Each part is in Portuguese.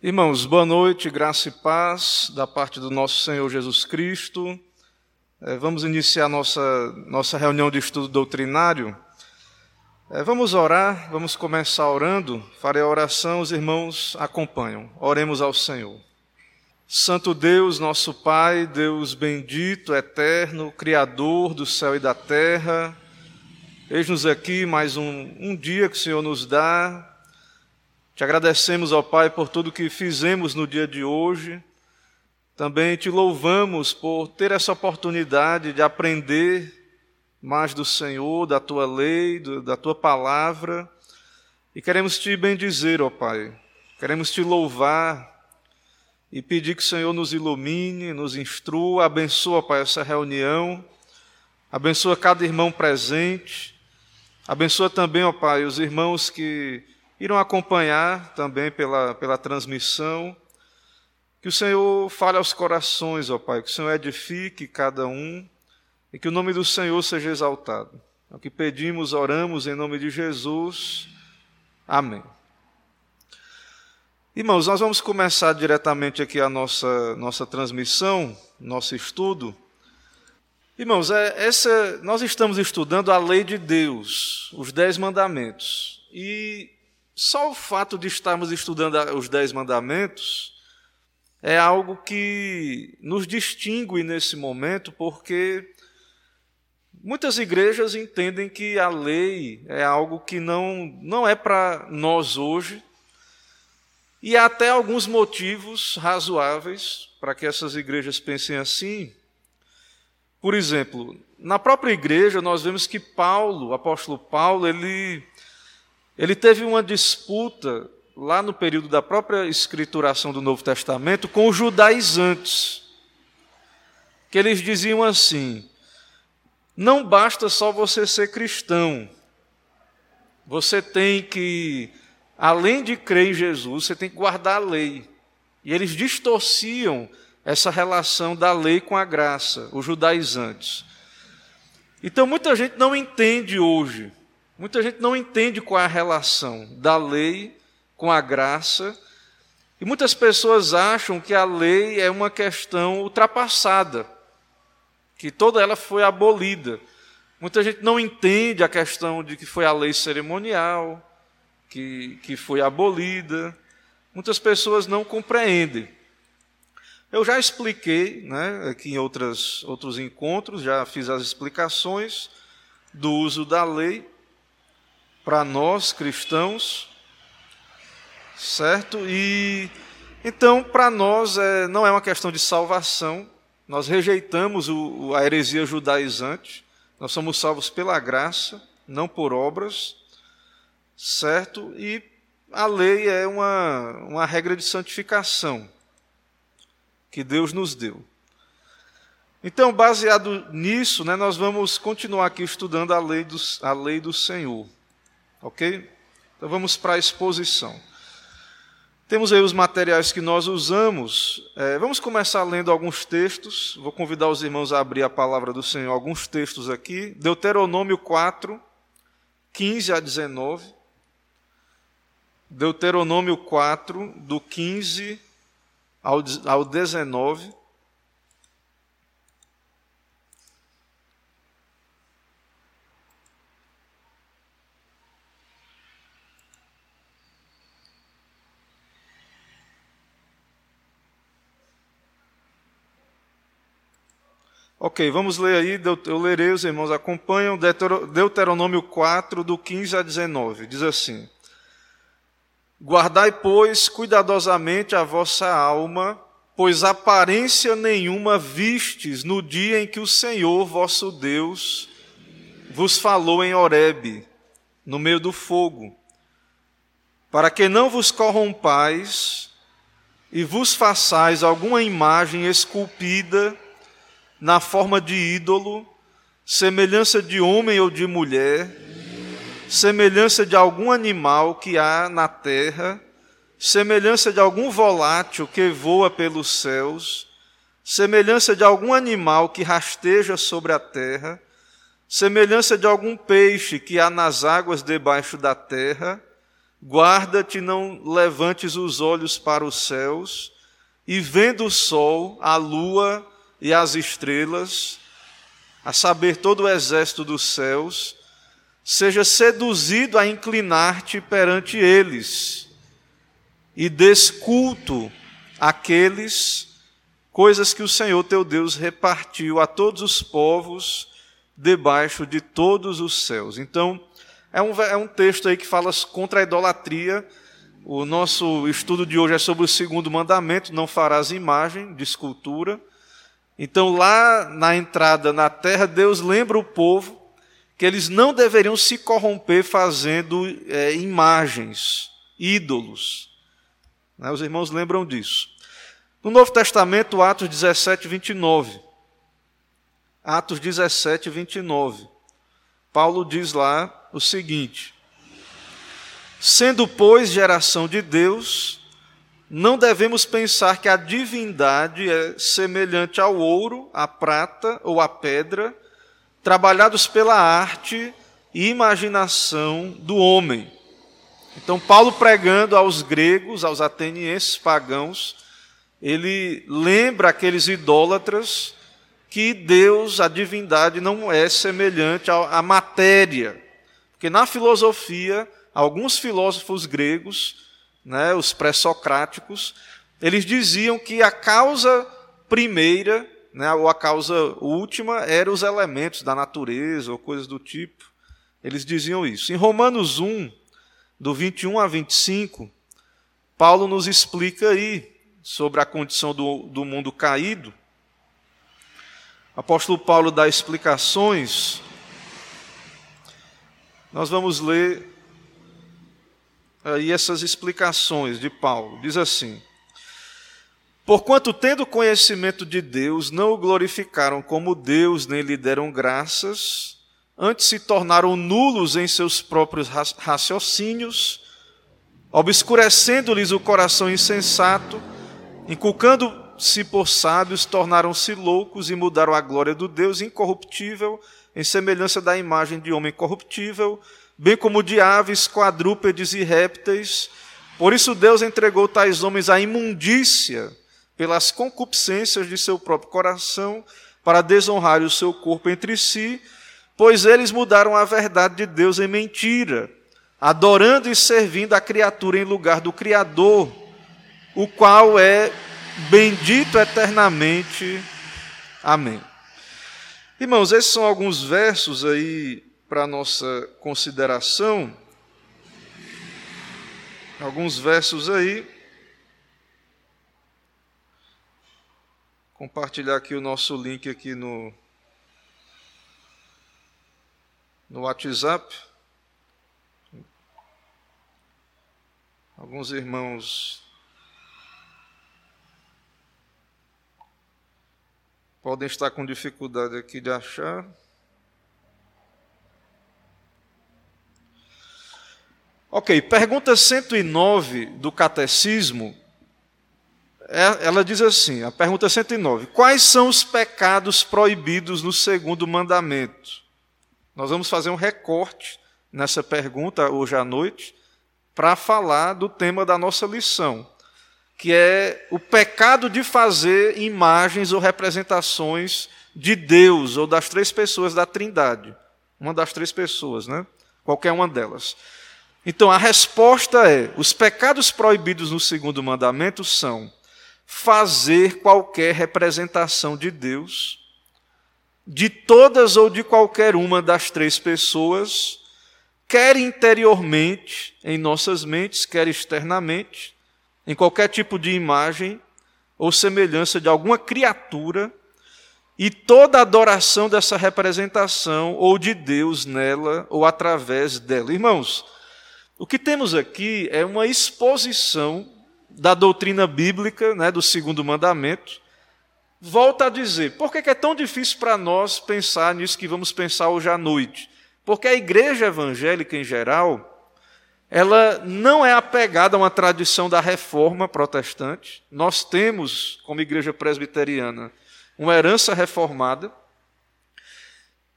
Irmãos, boa noite, graça e paz da parte do nosso Senhor Jesus Cristo. É, vamos iniciar nossa, nossa reunião de estudo doutrinário. É, vamos orar, vamos começar orando. Farei a oração, os irmãos acompanham. Oremos ao Senhor. Santo Deus, nosso Pai, Deus bendito, eterno, Criador do céu e da terra, eis-nos aqui mais um, um dia que o Senhor nos dá te agradecemos, ó Pai, por tudo que fizemos no dia de hoje. Também te louvamos por ter essa oportunidade de aprender mais do Senhor, da tua lei, da tua palavra. E queremos te bendizer, ó Pai. Queremos te louvar e pedir que o Senhor nos ilumine, nos instrua, abençoa, Pai, essa reunião. Abençoa cada irmão presente. Abençoa também, ó Pai, os irmãos que irão acompanhar também pela, pela transmissão. Que o Senhor fale aos corações, ó Pai, que o Senhor edifique cada um e que o nome do Senhor seja exaltado. É o que pedimos, oramos em nome de Jesus. Amém. Irmãos, nós vamos começar diretamente aqui a nossa, nossa transmissão, nosso estudo. Irmãos, é, essa, nós estamos estudando a lei de Deus, os dez mandamentos. E só o fato de estarmos estudando os Dez Mandamentos é algo que nos distingue nesse momento, porque muitas igrejas entendem que a lei é algo que não, não é para nós hoje, e há até alguns motivos razoáveis para que essas igrejas pensem assim. Por exemplo, na própria igreja nós vemos que Paulo, o apóstolo Paulo, ele ele teve uma disputa lá no período da própria escrituração do Novo Testamento com os judaizantes, que eles diziam assim: não basta só você ser cristão, você tem que, além de crer em Jesus, você tem que guardar a lei. E eles distorciam essa relação da lei com a graça, os judaizantes. Então muita gente não entende hoje Muita gente não entende qual é a relação da lei com a graça, e muitas pessoas acham que a lei é uma questão ultrapassada, que toda ela foi abolida. Muita gente não entende a questão de que foi a lei cerimonial, que, que foi abolida. Muitas pessoas não compreendem. Eu já expliquei né, aqui em outras, outros encontros, já fiz as explicações do uso da lei para nós cristãos, certo? E então, para nós, é, não é uma questão de salvação, nós rejeitamos o, a heresia judaizante, nós somos salvos pela graça, não por obras, certo? E a lei é uma, uma regra de santificação que Deus nos deu. Então, baseado nisso, né, nós vamos continuar aqui estudando a lei do, a lei do Senhor. Ok? Então vamos para a exposição. Temos aí os materiais que nós usamos. É, vamos começar lendo alguns textos. Vou convidar os irmãos a abrir a palavra do Senhor, alguns textos aqui. Deuteronômio 4, 15 a 19. Deuteronômio 4, do 15 ao 19. Ok, vamos ler aí, eu lerei, os irmãos acompanham, Deuteronômio 4, do 15 a 19, diz assim: Guardai, pois, cuidadosamente a vossa alma, pois aparência nenhuma vistes no dia em que o Senhor vosso Deus vos falou em Horebe, no meio do fogo, para que não vos corrompais e vos façais alguma imagem esculpida na forma de ídolo, semelhança de homem ou de mulher, semelhança de algum animal que há na terra, semelhança de algum volátil que voa pelos céus, semelhança de algum animal que rasteja sobre a terra, semelhança de algum peixe que há nas águas debaixo da terra, Guarda-te, não levantes os olhos para os céus, e vendo o sol, a lua e as estrelas, a saber, todo o exército dos céus, seja seduzido a inclinar-te perante eles, e desculto aqueles coisas que o Senhor teu Deus repartiu a todos os povos debaixo de todos os céus. Então, é um, é um texto aí que fala contra a idolatria. O nosso estudo de hoje é sobre o segundo mandamento: não farás imagem de escultura. Então, lá na entrada na terra, Deus lembra o povo que eles não deveriam se corromper fazendo é, imagens, ídolos. Né? Os irmãos lembram disso. No Novo Testamento, Atos 17, 29. Atos 17, 29. Paulo diz lá o seguinte: Sendo, pois, geração de Deus, não devemos pensar que a divindade é semelhante ao ouro, à prata ou à pedra, trabalhados pela arte e imaginação do homem. Então, Paulo pregando aos gregos, aos atenienses pagãos, ele lembra aqueles idólatras que Deus, a divindade, não é semelhante à matéria. Porque na filosofia, alguns filósofos gregos, né, os pré-socráticos, eles diziam que a causa primeira, né, ou a causa última, eram os elementos da natureza, ou coisas do tipo. Eles diziam isso. Em Romanos 1, do 21 a 25, Paulo nos explica aí sobre a condição do, do mundo caído apóstolo Paulo dá explicações, nós vamos ler aí essas explicações de Paulo. Diz assim: Porquanto, tendo conhecimento de Deus, não o glorificaram como Deus, nem lhe deram graças, antes se tornaram nulos em seus próprios raciocínios, obscurecendo-lhes o coração insensato, inculcando se por sábios, tornaram-se loucos e mudaram a glória do Deus incorruptível em semelhança da imagem de homem corruptível, bem como de aves, quadrúpedes e répteis. Por isso Deus entregou tais homens à imundícia pelas concupiscências de seu próprio coração, para desonrar o seu corpo entre si, pois eles mudaram a verdade de Deus em mentira, adorando e servindo a criatura em lugar do Criador, o qual é bendito eternamente. Amém. Irmãos, esses são alguns versos aí para nossa consideração. Alguns versos aí. Compartilhar aqui o nosso link aqui no no WhatsApp. Alguns irmãos podem estar com dificuldade aqui de achar. Ok, pergunta 109 do Catecismo, é, ela diz assim: a pergunta 109: Quais são os pecados proibidos no segundo mandamento? Nós vamos fazer um recorte nessa pergunta hoje à noite para falar do tema da nossa lição que é o pecado de fazer imagens ou representações de Deus ou das três pessoas da Trindade. Uma das três pessoas, né? Qualquer uma delas. Então a resposta é: os pecados proibidos no segundo mandamento são fazer qualquer representação de Deus, de todas ou de qualquer uma das três pessoas, quer interiormente em nossas mentes, quer externamente, em qualquer tipo de imagem ou semelhança de alguma criatura, e toda adoração dessa representação ou de Deus nela ou através dela. Irmãos, o que temos aqui é uma exposição da doutrina bíblica, né, do segundo mandamento. Volta a dizer, por que é tão difícil para nós pensar nisso que vamos pensar hoje à noite? Porque a igreja evangélica em geral, ela não é apegada a uma tradição da reforma protestante. Nós temos, como igreja presbiteriana, uma herança reformada.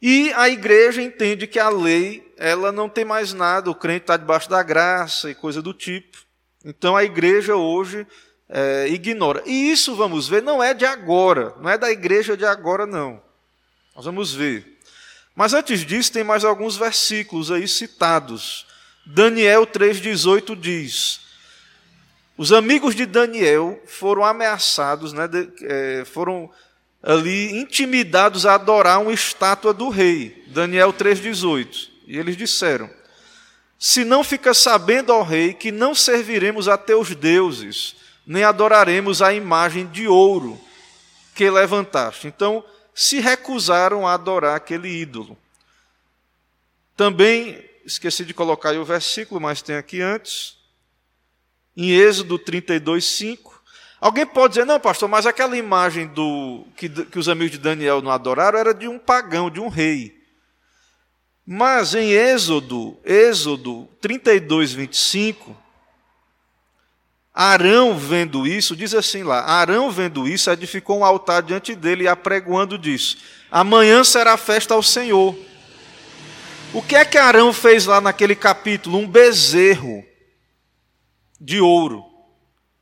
E a igreja entende que a lei, ela não tem mais nada, o crente está debaixo da graça e coisa do tipo. Então a igreja hoje é, ignora. E isso, vamos ver, não é de agora, não é da igreja de agora, não. Nós vamos ver. Mas antes disso, tem mais alguns versículos aí citados. Daniel 3,18 diz: Os amigos de Daniel foram ameaçados, né, de, é, foram ali intimidados a adorar uma estátua do rei. Daniel 3,18. E eles disseram: Se não fica sabendo, ó rei, que não serviremos a teus deuses, nem adoraremos a imagem de ouro que levantaste. Então, se recusaram a adorar aquele ídolo. Também, esqueci de colocar aí o versículo, mas tem aqui antes, em Êxodo 32, 5. Alguém pode dizer, não, pastor, mas aquela imagem do que, que os amigos de Daniel não adoraram era de um pagão, de um rei. Mas em Êxodo, Êxodo 32, 25, Arão, vendo isso, diz assim lá: Arão, vendo isso, edificou um altar diante dele e apregoando disse: Amanhã será festa ao Senhor. O que é que Arão fez lá naquele capítulo? Um bezerro de ouro.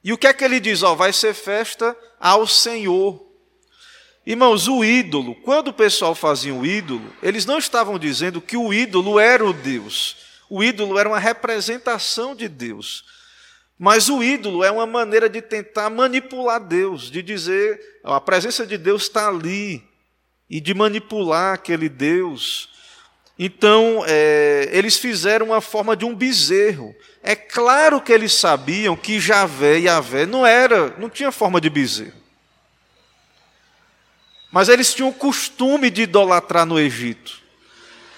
E o que é que ele diz? Ó, vai ser festa ao Senhor. Irmãos, o ídolo, quando o pessoal fazia o ídolo, eles não estavam dizendo que o ídolo era o Deus. O ídolo era uma representação de Deus. Mas o ídolo é uma maneira de tentar manipular Deus, de dizer, a presença de Deus está ali, e de manipular aquele Deus. Então, é, eles fizeram uma forma de um bezerro. É claro que eles sabiam que Javé e Javé não era, não tinha forma de bezerro. Mas eles tinham o costume de idolatrar no Egito.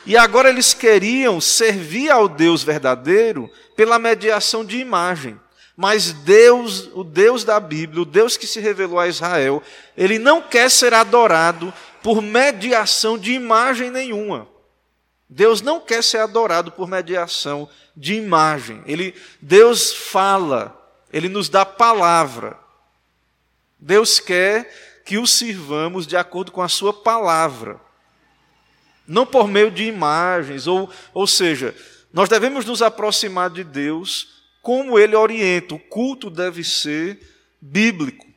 E agora eles queriam servir ao Deus verdadeiro pela mediação de imagem. Mas Deus, o Deus da Bíblia, o Deus que se revelou a Israel, ele não quer ser adorado por mediação de imagem nenhuma. Deus não quer ser adorado por mediação de imagem. Ele, Deus fala, ele nos dá palavra. Deus quer que o sirvamos de acordo com a sua palavra. Não por meio de imagens, ou, ou seja, nós devemos nos aproximar de Deus como ele orienta. O culto deve ser bíblico.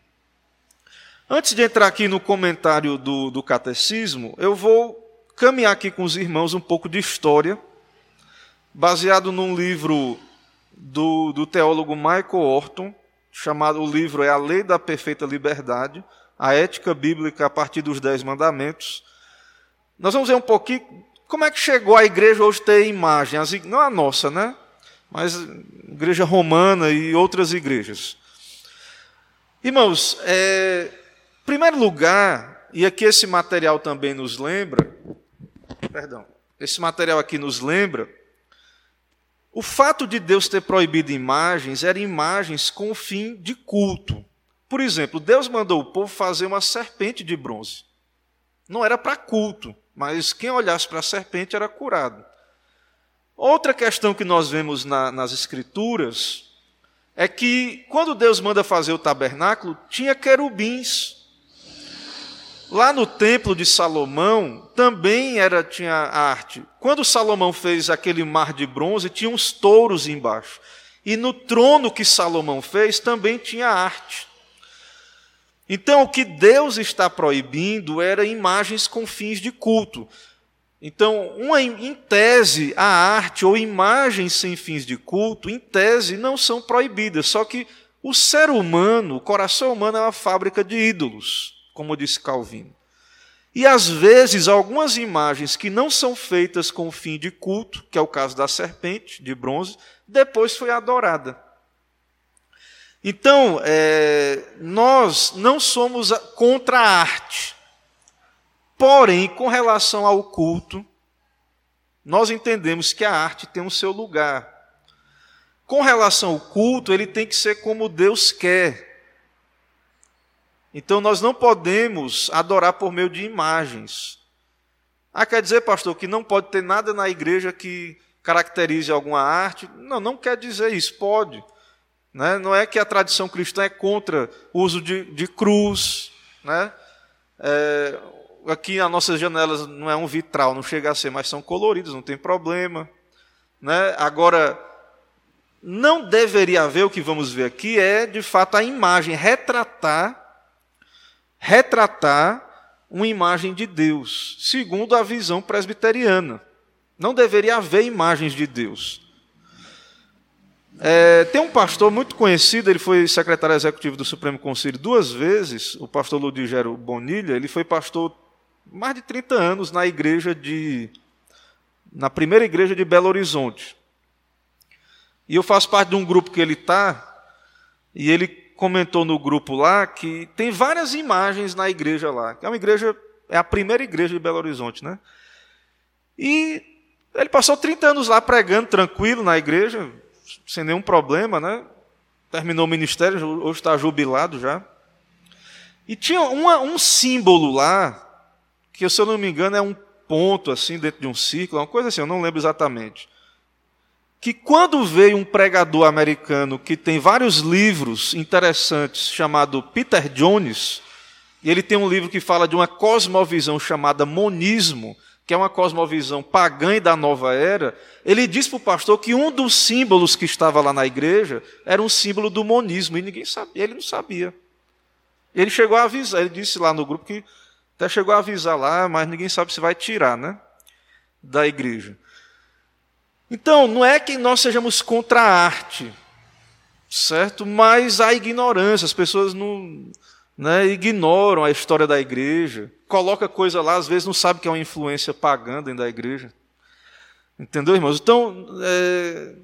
Antes de entrar aqui no comentário do, do catecismo, eu vou caminhar aqui com os irmãos um pouco de história, baseado num livro do, do teólogo Michael Orton, chamado o livro é A Lei da Perfeita Liberdade, a ética bíblica a partir dos Dez Mandamentos. Nós vamos ver um pouquinho como é que chegou a igreja hoje ter imagem, não a nossa, né? mas igreja romana e outras igrejas. Irmãos, é, primeiro lugar, e aqui esse material também nos lembra, perdão, esse material aqui nos lembra, o fato de Deus ter proibido imagens eram imagens com o fim de culto. Por exemplo, Deus mandou o povo fazer uma serpente de bronze. Não era para culto, mas quem olhasse para a serpente era curado. Outra questão que nós vemos na, nas Escrituras é que, quando Deus manda fazer o tabernáculo, tinha querubins. Lá no templo de Salomão também era tinha arte. Quando Salomão fez aquele mar de bronze, tinha uns touros embaixo. E no trono que Salomão fez também tinha arte. Então, o que Deus está proibindo era imagens com fins de culto. Então, uma, em tese, a arte ou imagens sem fins de culto, em tese, não são proibidas. Só que o ser humano, o coração humano é uma fábrica de ídolos, como disse Calvino. E às vezes, algumas imagens que não são feitas com fim de culto, que é o caso da serpente de bronze, depois foi adorada. Então, é, nós não somos contra a arte. Porém, com relação ao culto, nós entendemos que a arte tem o seu lugar. Com relação ao culto, ele tem que ser como Deus quer. Então nós não podemos adorar por meio de imagens. Ah, quer dizer, pastor, que não pode ter nada na igreja que caracterize alguma arte? Não, não quer dizer isso, pode. Né? Não é que a tradição cristã é contra o uso de, de cruz, né? É, aqui as nossas janelas não é um vitral, não chega a ser, mas são coloridos, não tem problema. Né? Agora, não deveria haver, o que vamos ver aqui, é de fato a imagem, retratar, retratar uma imagem de Deus, segundo a visão presbiteriana. Não deveria haver imagens de Deus. É, tem um pastor muito conhecido, ele foi secretário executivo do Supremo Conselho duas vezes, o pastor Ludigero Bonilha, ele foi pastor mais de 30 anos na igreja de. na primeira igreja de Belo Horizonte. E eu faço parte de um grupo que ele está, e ele comentou no grupo lá que tem várias imagens na igreja lá. É uma igreja, é a primeira igreja de Belo Horizonte, né? E ele passou 30 anos lá pregando tranquilo na igreja, sem nenhum problema, né? Terminou o ministério, hoje está jubilado já. E tinha uma, um símbolo lá, que se eu não me engano é um ponto assim dentro de um círculo, uma coisa assim, eu não lembro exatamente que quando veio um pregador americano que tem vários livros interessantes, chamado Peter Jones, e ele tem um livro que fala de uma cosmovisão chamada monismo, que é uma cosmovisão pagã e da nova era, ele disse para o pastor que um dos símbolos que estava lá na igreja era um símbolo do monismo, e ninguém sabia, ele não sabia. Ele chegou a avisar, ele disse lá no grupo que até chegou a avisar lá, mas ninguém sabe se vai tirar, né? Da igreja. Então, não é que nós sejamos contra a arte, certo? Mas há ignorância, as pessoas não né, ignoram a história da igreja, coloca coisa lá, às vezes não sabe que é uma influência pagã dentro da igreja. Entendeu, irmãos? Então, é,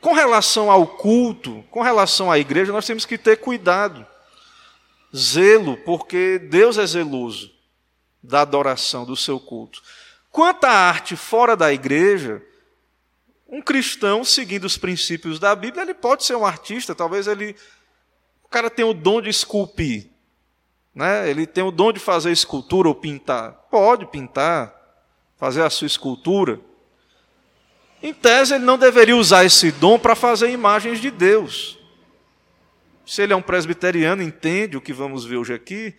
com relação ao culto, com relação à igreja, nós temos que ter cuidado, zelo, porque Deus é zeloso da adoração, do seu culto. Quanto à arte fora da igreja, um cristão, seguindo os princípios da Bíblia, ele pode ser um artista, talvez ele. O cara tenha o dom de esculpir, né? ele tem o dom de fazer escultura ou pintar. Pode pintar, fazer a sua escultura. Em tese, ele não deveria usar esse dom para fazer imagens de Deus. Se ele é um presbiteriano, entende o que vamos ver hoje aqui,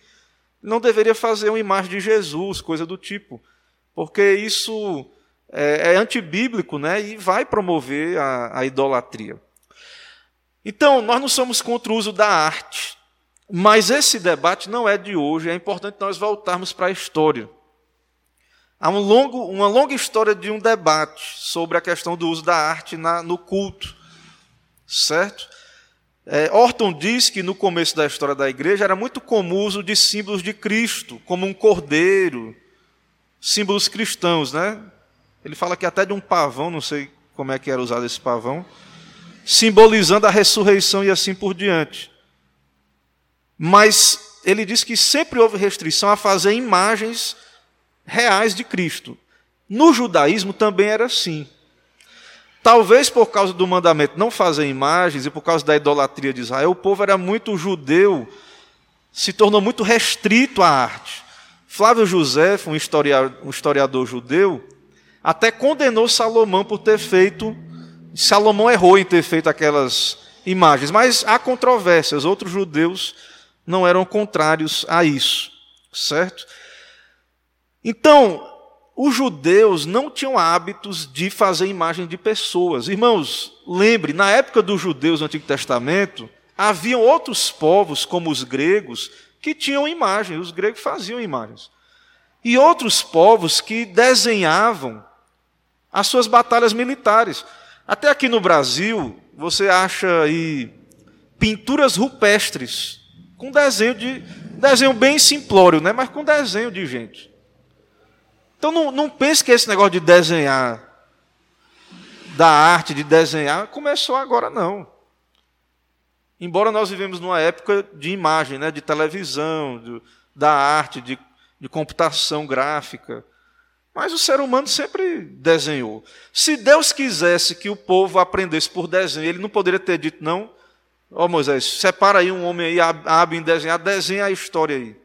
não deveria fazer uma imagem de Jesus, coisa do tipo porque isso é, é antibíblico né, e vai promover a, a idolatria. Então, nós não somos contra o uso da arte, mas esse debate não é de hoje, é importante nós voltarmos para a história. Há um longo, uma longa história de um debate sobre a questão do uso da arte na, no culto, certo? É, Orton diz que no começo da história da igreja era muito comum o uso de símbolos de Cristo, como um cordeiro, símbolos cristãos, né? Ele fala que até de um pavão, não sei como é que era usado esse pavão, simbolizando a ressurreição e assim por diante. Mas ele diz que sempre houve restrição a fazer imagens reais de Cristo. No judaísmo também era assim. Talvez por causa do mandamento não fazer imagens e por causa da idolatria de Israel, o povo era muito judeu, se tornou muito restrito à arte. Flávio José, um historiador, um historiador judeu, até condenou Salomão por ter feito. Salomão errou em ter feito aquelas imagens, mas há controvérsias. Outros judeus não eram contrários a isso, certo? Então, os judeus não tinham hábitos de fazer imagem de pessoas. Irmãos, lembre, na época dos judeus do Antigo Testamento, haviam outros povos, como os gregos, que tinham imagens, os gregos faziam imagens. E outros povos que desenhavam as suas batalhas militares. Até aqui no Brasil, você acha aí pinturas rupestres com desenho de desenho bem simplório, né? mas com desenho de gente. Então não, não pense que esse negócio de desenhar, da arte de desenhar, começou agora, não. Embora nós vivemos numa época de imagem, né, de televisão, de, da arte, de, de computação gráfica. Mas o ser humano sempre desenhou. Se Deus quisesse que o povo aprendesse por desenho, ele não poderia ter dito, não, ó oh, Moisés, separa aí um homem aí, abre em desenhar, desenha a história aí.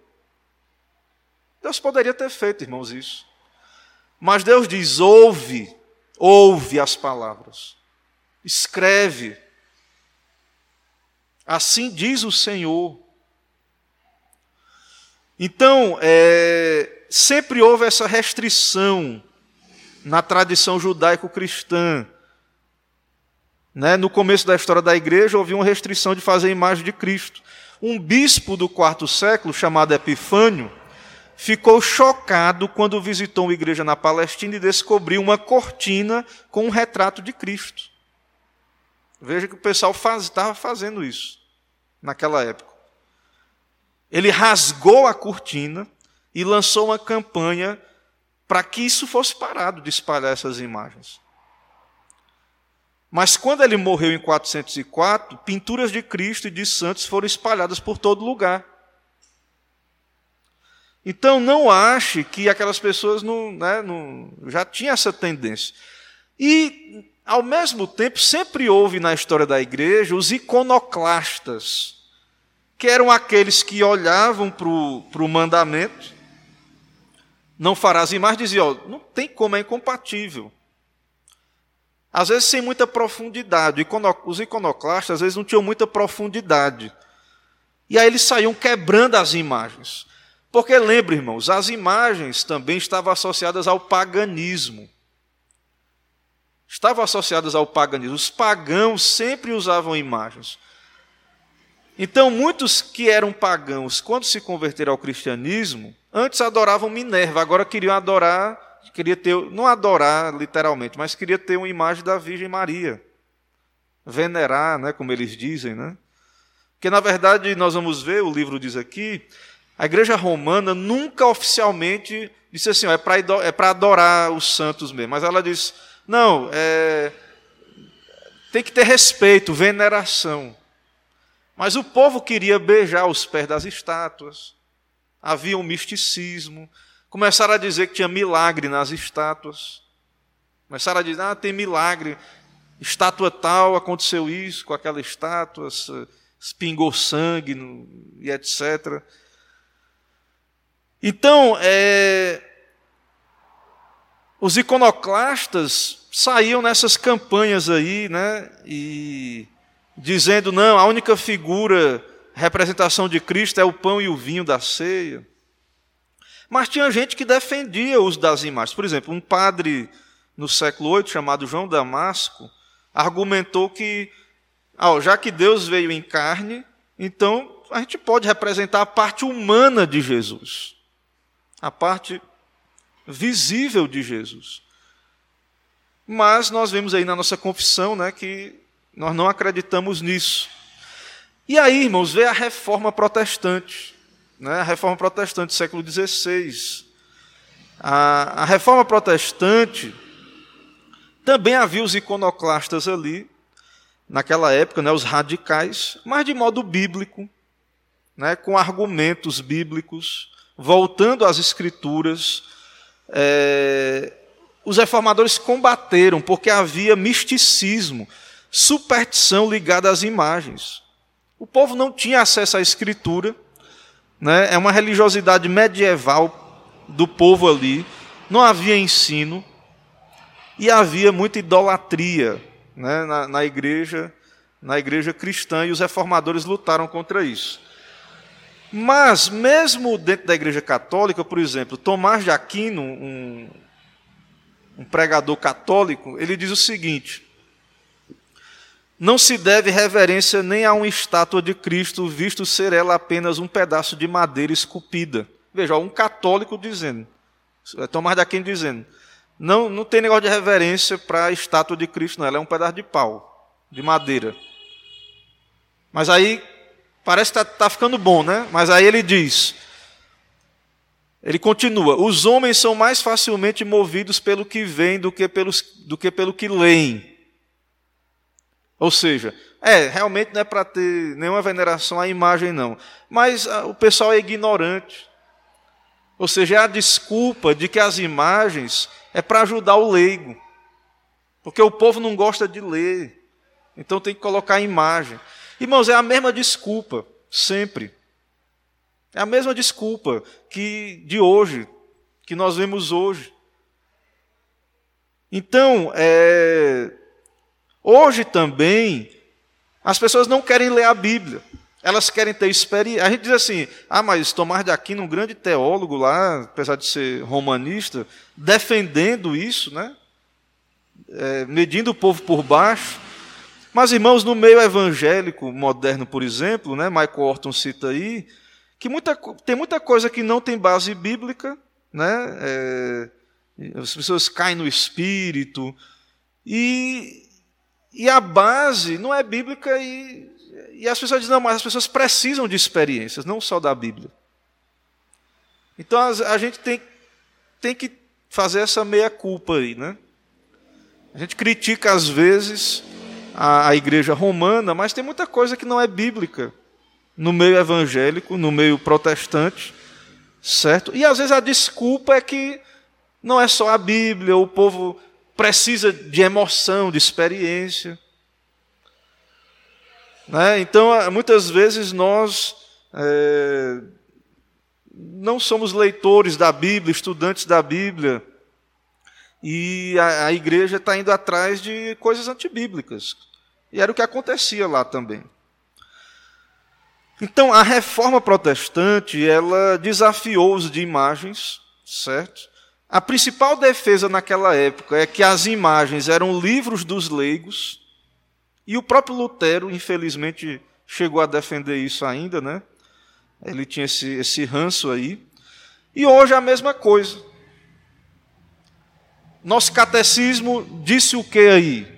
Deus poderia ter feito, irmãos, isso. Mas Deus diz: ouve, ouve as palavras, escreve, Assim diz o Senhor. Então, é, sempre houve essa restrição na tradição judaico-cristã. Né? No começo da história da igreja, houve uma restrição de fazer imagem de Cristo. Um bispo do quarto século, chamado Epifânio, ficou chocado quando visitou uma igreja na Palestina e descobriu uma cortina com um retrato de Cristo. Veja que o pessoal faz, estava fazendo isso naquela época. Ele rasgou a cortina e lançou uma campanha para que isso fosse parado de espalhar essas imagens. Mas quando ele morreu em 404, pinturas de Cristo e de santos foram espalhadas por todo lugar. Então não ache que aquelas pessoas não, né, não, já tinham essa tendência. E, ao mesmo tempo, sempre houve na história da igreja os iconoclastas, que eram aqueles que olhavam para o mandamento, não farás imagens, diziam, não tem como, é incompatível. Às vezes sem muita profundidade. Os iconoclastas, às vezes, não tinham muita profundidade. E aí eles saíam quebrando as imagens. Porque lembre, irmãos, as imagens também estavam associadas ao paganismo. Estavam associadas ao paganismo. Os pagãos sempre usavam imagens. Então, muitos que eram pagãos, quando se converteram ao cristianismo, antes adoravam Minerva, agora queriam adorar queria ter, não adorar literalmente, mas queria ter uma imagem da Virgem Maria. Venerar, né, como eles dizem, né? Porque na verdade nós vamos ver, o livro diz aqui, a igreja romana nunca oficialmente disse assim, ó, é para é adorar os santos mesmo, mas ela diz, não, é, tem que ter respeito, veneração. Mas o povo queria beijar os pés das estátuas, havia um misticismo, Começaram a dizer que tinha milagre nas estátuas. Começaram a dizer, ah, tem milagre. Estátua tal, aconteceu isso com aquela estátua, espingou sangue e etc. Então, é, os iconoclastas saíam nessas campanhas aí, né? E dizendo, não, a única figura, representação de Cristo é o pão e o vinho da ceia. Mas tinha gente que defendia os das imagens. Por exemplo, um padre no século VIII, chamado João Damasco, argumentou que, já que Deus veio em carne, então a gente pode representar a parte humana de Jesus, a parte visível de Jesus. Mas nós vemos aí na nossa confissão né, que nós não acreditamos nisso. E aí, irmãos, vê a reforma protestante né, a reforma protestante do século XVI. A, a reforma protestante também havia os iconoclastas ali, naquela época, né, os radicais, mas de modo bíblico, né, com argumentos bíblicos, voltando às escrituras. É, os reformadores combateram porque havia misticismo, superstição ligada às imagens. O povo não tinha acesso à escritura, né? é uma religiosidade medieval do povo ali, não havia ensino e havia muita idolatria né? na, na igreja, na igreja cristã, e os reformadores lutaram contra isso. Mas, mesmo dentro da igreja católica, por exemplo, Tomás de Aquino, um, um pregador católico, ele diz o seguinte: não se deve reverência nem a uma estátua de Cristo, visto ser ela apenas um pedaço de madeira esculpida. Veja, um católico dizendo, é Tomás de Aquino dizendo, não, não tem negócio de reverência para a estátua de Cristo, não, ela é um pedaço de pau, de madeira. Mas aí, parece que está tá ficando bom, né? Mas aí ele diz, ele continua: os homens são mais facilmente movidos pelo que vem do que, pelos, do que pelo que leem. Ou seja, é, realmente não é para ter nenhuma veneração à imagem, não. Mas ah, o pessoal é ignorante. Ou seja, é a desculpa de que as imagens é para ajudar o leigo. Porque o povo não gosta de ler. Então tem que colocar a imagem. Irmãos, é a mesma desculpa, sempre. É a mesma desculpa que de hoje, que nós vemos hoje. Então, é, Hoje também, as pessoas não querem ler a Bíblia. Elas querem ter experiência. A gente diz assim: ah, mas Tomás de Aquino, um grande teólogo lá, apesar de ser romanista, defendendo isso, né? É, medindo o povo por baixo. Mas, irmãos, no meio evangélico moderno, por exemplo, né, Michael Orton cita aí, que muita, tem muita coisa que não tem base bíblica, né? É, as pessoas caem no espírito, e, e a base não é bíblica, e, e as pessoas dizem, não, mas as pessoas precisam de experiências, não só da Bíblia. Então a, a gente tem, tem que fazer essa meia-culpa aí, né? A gente critica às vezes a, igreja romana, mas tem muita coisa que não é bíblica no meio evangélico, no meio protestante, certo? E às vezes a desculpa é que não é só a Bíblia, o povo precisa de emoção, de experiência. Né? Então, muitas vezes nós é, não somos leitores da Bíblia, estudantes da Bíblia, e a, a igreja está indo atrás de coisas antibíblicas. E era o que acontecia lá também. Então, a reforma protestante, ela desafiou os de imagens, certo? A principal defesa naquela época é que as imagens eram livros dos leigos, e o próprio Lutero, infelizmente, chegou a defender isso ainda, né? Ele tinha esse, esse ranço aí. E hoje é a mesma coisa. Nosso catecismo disse o que aí?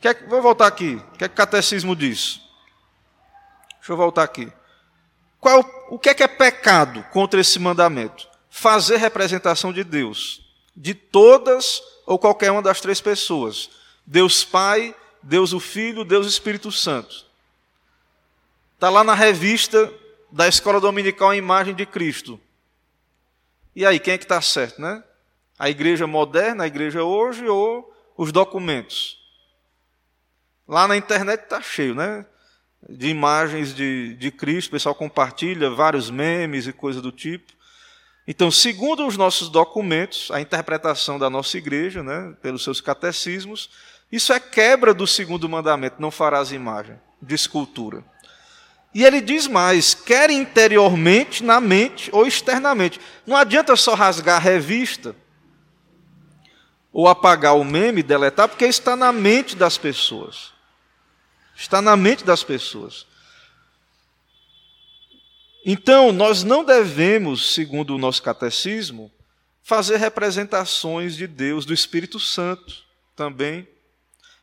Que é vou voltar aqui. O que é que o catecismo diz? Deixa eu voltar aqui. Qual, o que é que é pecado contra esse mandamento? Fazer representação de Deus, de todas ou qualquer uma das três pessoas: Deus Pai, Deus o Filho, Deus o Espírito Santo. Está lá na revista da Escola Dominical a Imagem de Cristo. E aí, quem é que está certo, né? A igreja moderna, a igreja hoje ou os documentos? Lá na internet está cheio, né? de imagens de, de Cristo, o pessoal compartilha vários memes e coisas do tipo. Então, segundo os nossos documentos, a interpretação da nossa igreja, né, pelos seus catecismos, isso é quebra do segundo mandamento, não farás imagem de escultura. E ele diz mais: quer interiormente, na mente ou externamente. Não adianta só rasgar a revista ou apagar o meme, deletar, porque está na mente das pessoas. Está na mente das pessoas. Então, nós não devemos, segundo o nosso catecismo, fazer representações de Deus, do Espírito Santo também.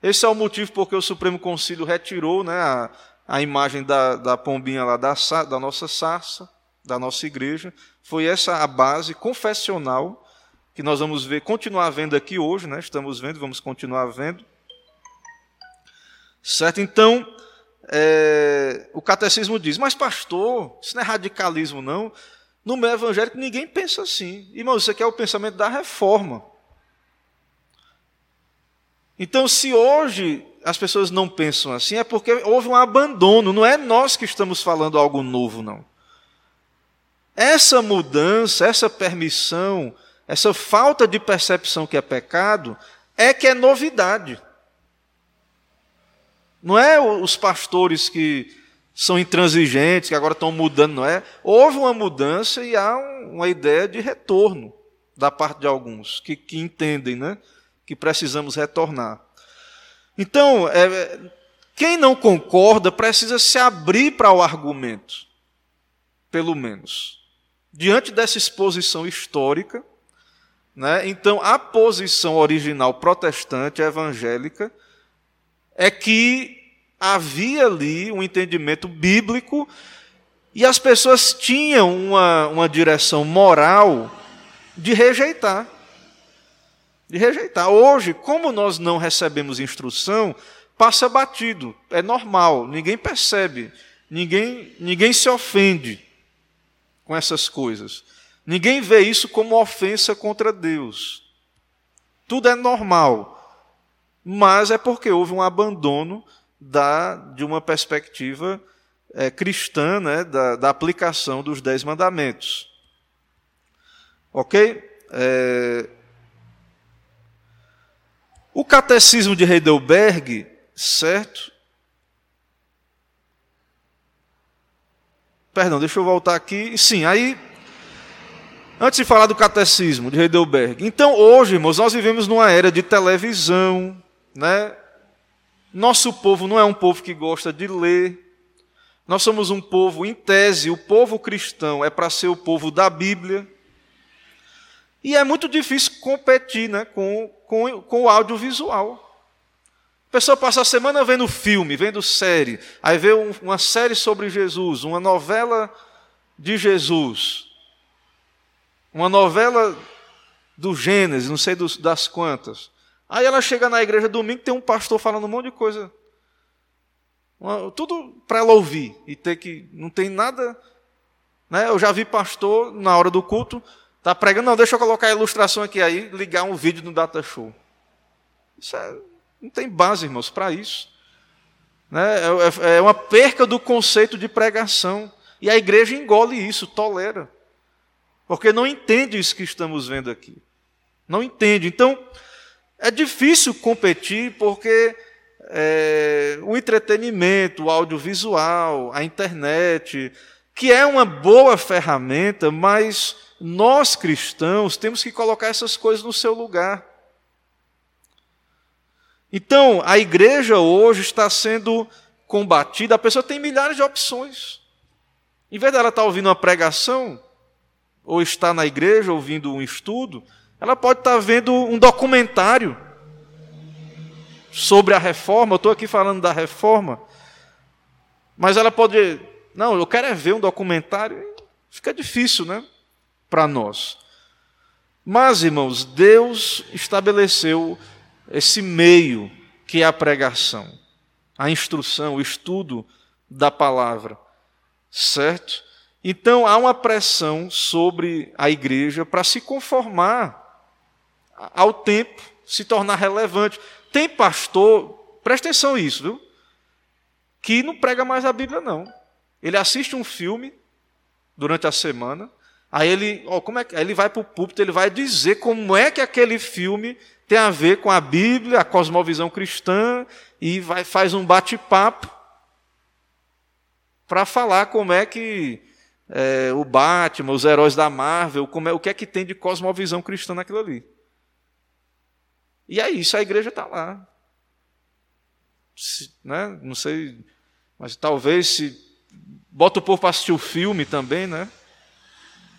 Esse é o motivo porque o Supremo Concílio retirou né, a, a imagem da, da pombinha lá da, da nossa sarça, da nossa igreja. Foi essa a base confessional que nós vamos ver, continuar vendo aqui hoje, né? estamos vendo, vamos continuar vendo. Certo? Então, é, o catecismo diz, mas pastor, isso não é radicalismo, não. No meio evangélico ninguém pensa assim. Irmão, isso aqui é o pensamento da reforma. Então, se hoje as pessoas não pensam assim, é porque houve um abandono, não é nós que estamos falando algo novo, não. Essa mudança, essa permissão, essa falta de percepção que é pecado, é que é novidade. Não é os pastores que são intransigentes, que agora estão mudando, não é? Houve uma mudança e há uma ideia de retorno da parte de alguns que, que entendem, né? Que precisamos retornar. Então, é, quem não concorda precisa se abrir para o argumento, pelo menos. Diante dessa exposição histórica, né, então a posição original protestante, evangélica, é que havia ali um entendimento bíblico e as pessoas tinham uma, uma direção moral de rejeitar. De rejeitar. Hoje, como nós não recebemos instrução, passa batido. É normal, ninguém percebe, ninguém, ninguém se ofende com essas coisas. Ninguém vê isso como ofensa contra Deus. Tudo é normal mas é porque houve um abandono da, de uma perspectiva é, cristã né, da, da, aplicação dos Dez Mandamentos. Ok? É... O Catecismo de Heidelberg, certo? Perdão, deixa eu voltar aqui. Sim, aí. Antes de falar do catecismo de Heidelberg. Então, hoje, irmãos, nós vivemos numa era de televisão, né? Nosso povo não é um povo que gosta de ler. Nós somos um povo, em tese, o povo cristão é para ser o povo da Bíblia. E é muito difícil competir né, com, com, com o audiovisual. A pessoa passa a semana vendo filme, vendo série, aí vê um, uma série sobre Jesus, uma novela de Jesus, uma novela do Gênesis, não sei das quantas. Aí ela chega na igreja domingo tem um pastor falando um monte de coisa. Tudo para ela ouvir e ter que. Não tem nada. Né? Eu já vi pastor na hora do culto Está pregando, não, deixa eu colocar a ilustração aqui aí, ligar um vídeo no Data Show. Isso é, não tem base, irmãos, para isso. Né? É, é, é uma perca do conceito de pregação. E a igreja engole isso, tolera. Porque não entende isso que estamos vendo aqui. Não entende. Então, é difícil competir porque é, o entretenimento, o audiovisual, a internet, que é uma boa ferramenta, mas nós cristãos temos que colocar essas coisas no seu lugar. Então, a igreja hoje está sendo combatida, a pessoa tem milhares de opções. Em vez dela estar ouvindo uma pregação, ou estar na igreja ouvindo um estudo, ela pode estar vendo um documentário sobre a reforma. Eu estou aqui falando da reforma, mas ela pode. Não, eu quero é ver um documentário. Fica difícil, né? para nós. Mas, irmãos, Deus estabeleceu esse meio que é a pregação, a instrução, o estudo da palavra, certo? Então há uma pressão sobre a igreja para se conformar ao tempo, se tornar relevante. Tem pastor, presta atenção nisso, viu? Que não prega mais a Bíblia, não. Ele assiste um filme durante a semana, Aí ele, ó, como é que, ele vai para o púlpito, ele vai dizer como é que aquele filme tem a ver com a Bíblia, a cosmovisão cristã, e vai, faz um bate-papo para falar como é que é, o Batman, os heróis da Marvel, como é, o que é que tem de cosmovisão cristã naquilo ali. E é isso, a igreja está lá. Se, né, não sei, mas talvez se bota o povo para assistir o filme também, né?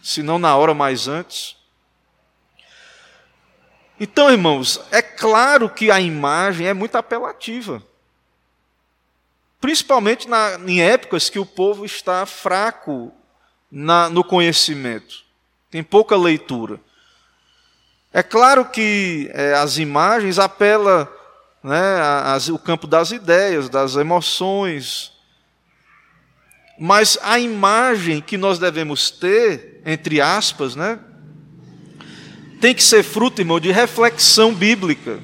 se não na hora mais antes. Então, irmãos, é claro que a imagem é muito apelativa. Principalmente na, em épocas que o povo está fraco na, no conhecimento, tem pouca leitura. É claro que é, as imagens apelam né, o campo das ideias, das emoções, mas a imagem que nós devemos ter, entre aspas, né, tem que ser fruto, irmão, de reflexão bíblica,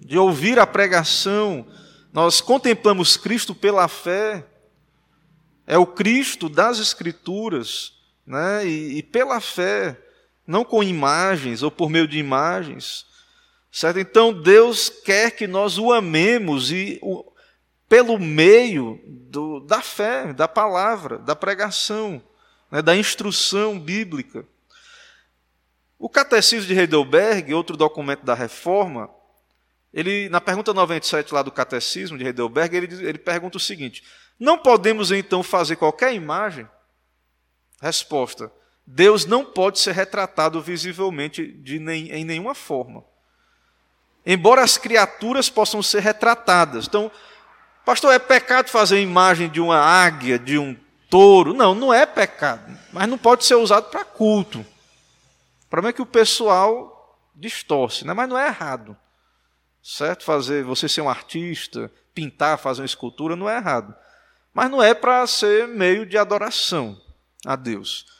de ouvir a pregação. Nós contemplamos Cristo pela fé, é o Cristo das Escrituras, né, e, e pela fé, não com imagens ou por meio de imagens. Certo? Então Deus quer que nós o amemos e o, pelo meio do, da fé, da palavra, da pregação, né, da instrução bíblica. O Catecismo de Heidelberg, outro documento da Reforma, ele, na pergunta 97 lá do Catecismo de Heidelberg, ele, ele pergunta o seguinte: Não podemos então fazer qualquer imagem? Resposta: Deus não pode ser retratado visivelmente de nem, em nenhuma forma. Embora as criaturas possam ser retratadas. Então, Pastor, é pecado fazer imagem de uma águia, de um touro? Não, não é pecado, mas não pode ser usado para culto. O problema é que o pessoal distorce, né? mas não é errado. Certo? Fazer você ser um artista, pintar, fazer uma escultura, não é errado. Mas não é para ser meio de adoração a Deus.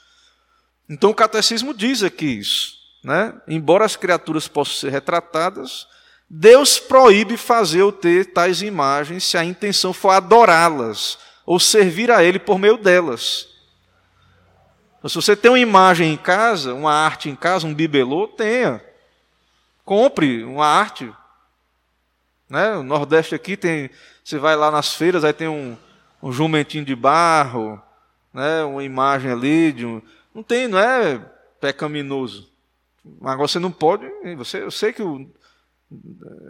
Então o catecismo diz aqui isso. Né? Embora as criaturas possam ser retratadas, Deus proíbe fazer ou ter tais imagens se a intenção for adorá-las ou servir a Ele por meio delas. Então, se você tem uma imagem em casa, uma arte em casa, um bibelô, tenha. Compre uma arte. Né? O Nordeste aqui tem. Você vai lá nas feiras, aí tem um, um jumentinho de barro, né, uma imagem ali de um, não tem, não é pecaminoso. Agora você não pode, você, eu sei que o,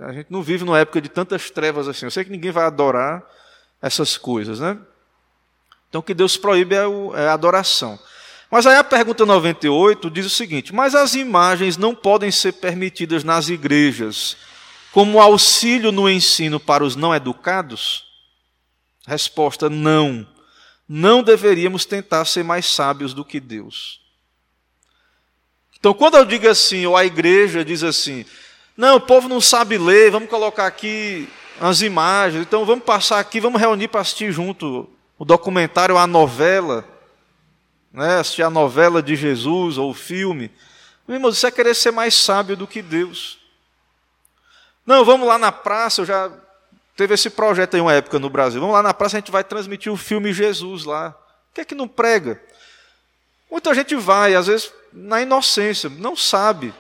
a gente não vive numa época de tantas trevas assim. Eu sei que ninguém vai adorar essas coisas, né? Então o que Deus proíbe é, o, é a adoração. Mas aí a pergunta 98 diz o seguinte: mas as imagens não podem ser permitidas nas igrejas como auxílio no ensino para os não educados? Resposta: não. Não deveríamos tentar ser mais sábios do que Deus. Então, quando eu digo assim, ou a igreja diz assim, não, o povo não sabe ler, vamos colocar aqui as imagens, então vamos passar aqui, vamos reunir para assistir junto o documentário, a novela, né, assistir a novela de Jesus ou o filme. Meu irmão, isso é querer ser mais sábio do que Deus. Não, vamos lá na praça, eu já teve esse projeto em uma época no Brasil. Vamos lá na praça, a gente vai transmitir o filme Jesus lá. O que é que não prega? Muita gente vai, às vezes na inocência, não sabe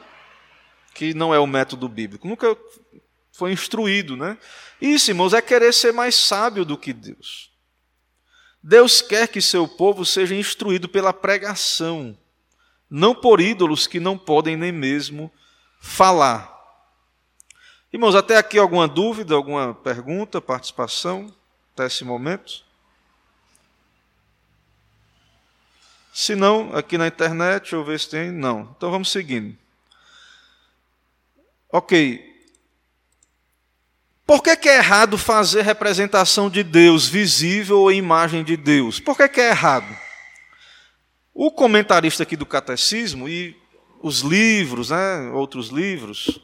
que não é o método bíblico, nunca foi instruído, né? Isso, irmãos, é querer ser mais sábio do que Deus. Deus quer que seu povo seja instruído pela pregação, não por ídolos que não podem nem mesmo falar. Irmãos, até aqui alguma dúvida, alguma pergunta, participação até esse momento? Se não, aqui na internet, deixa eu ver se tem. Não. Então vamos seguindo. Ok. Por que, que, é errado fazer representação de Deus visível ou imagem de Deus? Por que, que é errado? O comentarista aqui do catecismo e os livros, né, outros livros,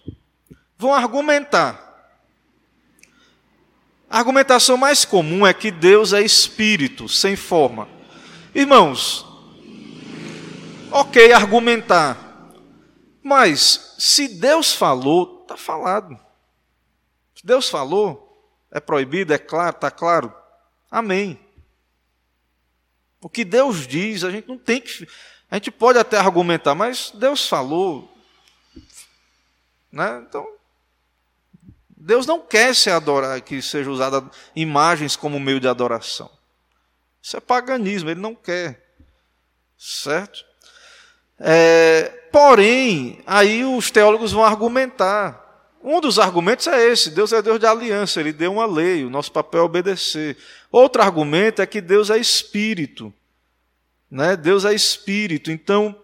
vão argumentar. A argumentação mais comum é que Deus é espírito, sem forma. Irmãos, ok argumentar, mas se Deus falou, está falado. Deus falou, é proibido, é claro, está claro. Amém. O que Deus diz, a gente não tem que. A gente pode até argumentar, mas Deus falou. Né? Então, Deus não quer se adorar, que seja usada imagens como meio de adoração. Isso é paganismo, ele não quer. Certo? É, porém, aí os teólogos vão argumentar. Um dos argumentos é esse: Deus é Deus de aliança, ele deu uma lei, o nosso papel é obedecer. Outro argumento é que Deus é espírito. Né? Deus é espírito, então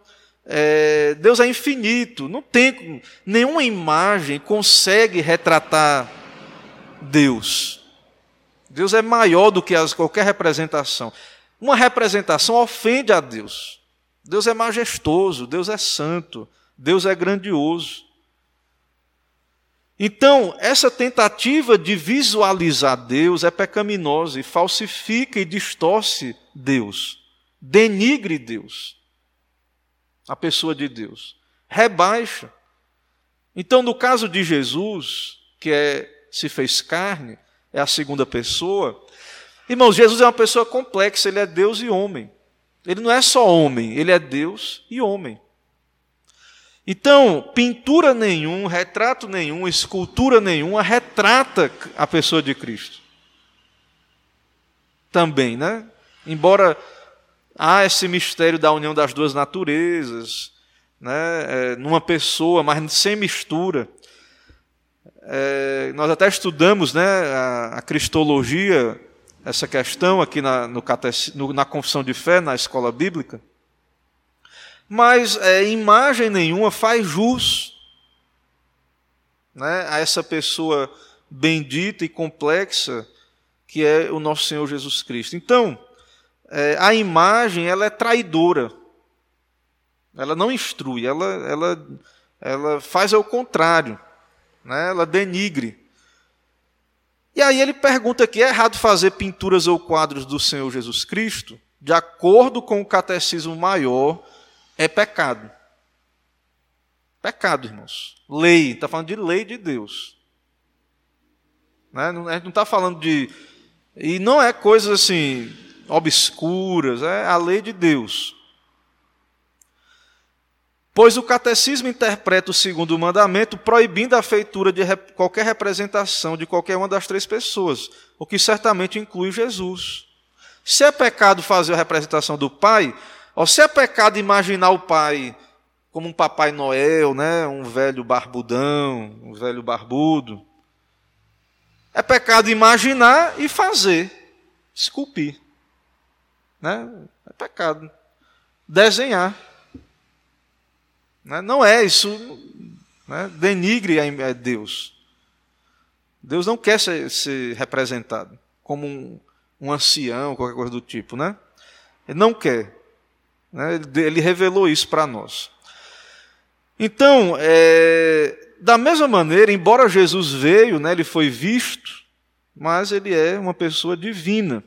é, Deus é infinito, não tem nenhuma imagem consegue retratar Deus. Deus é maior do que as, qualquer representação. Uma representação ofende a Deus. Deus é majestoso, Deus é santo, Deus é grandioso. Então, essa tentativa de visualizar Deus é pecaminosa e falsifica e distorce Deus, denigre Deus, a pessoa de Deus, rebaixa. Então, no caso de Jesus, que é, se fez carne, é a segunda pessoa, irmãos, Jesus é uma pessoa complexa, ele é Deus e homem. Ele não é só homem, ele é Deus e homem. Então, pintura nenhum, retrato nenhum, escultura nenhuma retrata a pessoa de Cristo. Também, né? Embora há esse mistério da união das duas naturezas, né? É, numa pessoa, mas sem mistura. É, nós até estudamos né, a, a, cristologia, essa questão aqui na, no, no, na confissão de fé, na escola bíblica mas é, imagem nenhuma faz jus né, a essa pessoa bendita e complexa que é o nosso Senhor Jesus Cristo. Então, é, a imagem ela é traidora, ela não instrui, ela, ela, ela faz ao contrário, né, ela denigre. E aí ele pergunta aqui: é errado fazer pinturas ou quadros do Senhor Jesus Cristo? De acordo com o catecismo maior é pecado. Pecado, irmãos. Lei, está falando de lei de Deus. Né? A gente não está falando de. E não é coisas assim, obscuras, é a lei de Deus. Pois o catecismo interpreta o segundo mandamento proibindo a feitura de qualquer representação de qualquer uma das três pessoas, o que certamente inclui Jesus. Se é pecado fazer a representação do pai, ou se é pecado imaginar o pai como um Papai Noel, né? um velho barbudão, um velho barbudo. É pecado imaginar e fazer, esculpir. Né? É pecado. Desenhar. Né? Não é isso, né? denigre a Deus. Deus não quer ser, ser representado como um, um, ancião, qualquer coisa do tipo. Né? Ele não quer. Né? Ele revelou isso para nós. Então, é, da mesma maneira, embora Jesus veio, né, ele foi visto, mas ele é uma pessoa divina.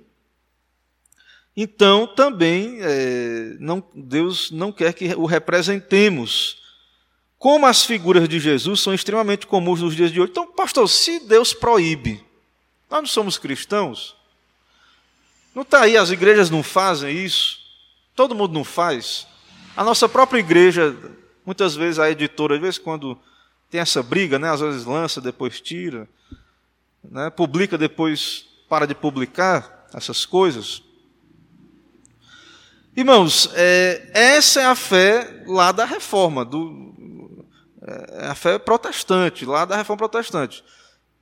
Então, também, é, não, Deus não quer que o representemos. Como as figuras de Jesus são extremamente comuns nos dias de hoje. Então, pastor, se Deus proíbe, nós não somos cristãos? Não está aí, as igrejas não fazem isso? Todo mundo não faz? A nossa própria igreja Muitas vezes a editora, às vezes quando tem essa briga, né, às vezes lança, depois tira, né, publica, depois para de publicar essas coisas. Irmãos, é, essa é a fé lá da reforma, do, é a fé protestante, lá da reforma protestante.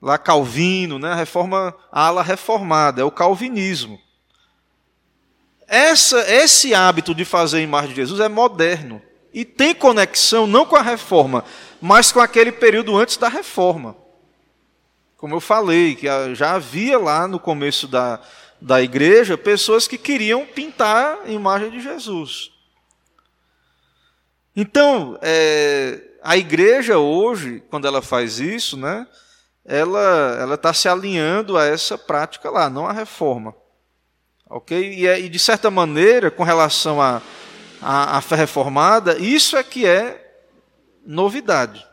Lá Calvino, né, a reforma, a ala reformada, é o calvinismo. Essa, esse hábito de fazer imagem de Jesus é moderno e tem conexão não com a reforma, mas com aquele período antes da reforma. Como eu falei, que já havia lá no começo da, da igreja pessoas que queriam pintar a imagem de Jesus. Então, é, a igreja hoje, quando ela faz isso, né, ela está se alinhando a essa prática lá, não a reforma. Ok? E, é, e de certa maneira, com relação a a, a fé reformada, isso é que é novidade.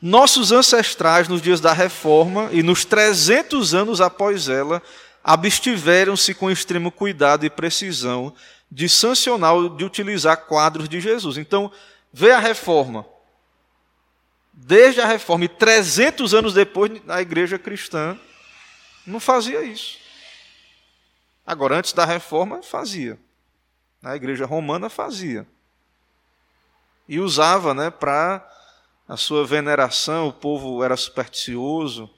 Nossos ancestrais, nos dias da reforma e nos 300 anos após ela, abstiveram-se com extremo cuidado e precisão de sancionar, de utilizar quadros de Jesus. Então, vê a reforma. Desde a reforma, e 300 anos depois, a igreja cristã não fazia isso. Agora, antes da reforma, fazia a igreja romana fazia. E usava né, para a sua veneração, o povo era supersticioso.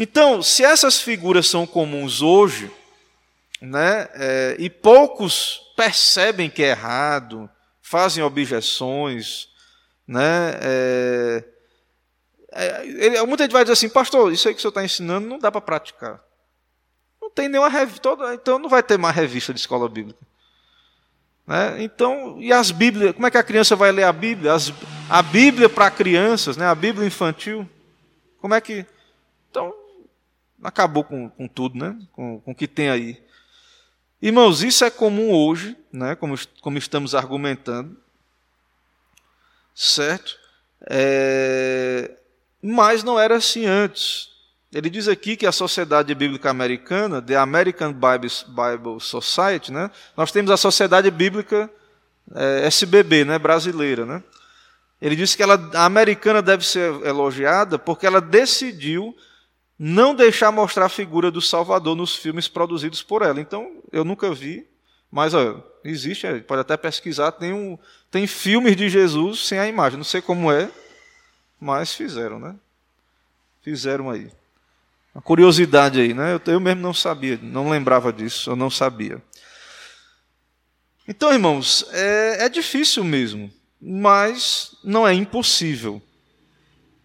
Então, se essas figuras são comuns hoje, né, é, e poucos percebem que é errado, fazem objeções, né, é, é, muita gente vai dizer assim, pastor, isso aí que o senhor está ensinando não dá para praticar. Não tem nenhuma revista, então não vai ter mais revista de escola bíblica. Né? Então, e as Bíblias? Como é que a criança vai ler a Bíblia? As, a Bíblia para crianças, né? a Bíblia infantil. Como é que. Então, acabou com, com tudo, né? com, com o que tem aí. Irmãos, isso é comum hoje, né? como, como estamos argumentando. Certo? É, mas não era assim antes. Ele diz aqui que a Sociedade Bíblica Americana, The American Bible Society, né, nós temos a Sociedade Bíblica é, SBB, né, brasileira. Né? Ele diz que ela, a americana deve ser elogiada porque ela decidiu não deixar mostrar a figura do Salvador nos filmes produzidos por ela. Então, eu nunca vi, mas ó, existe, é, pode até pesquisar, tem, um, tem filmes de Jesus sem a imagem. Não sei como é, mas fizeram, né? Fizeram aí. Uma curiosidade aí, né? Eu, eu mesmo não sabia, não lembrava disso, eu não sabia. Então, irmãos, é, é difícil mesmo, mas não é impossível.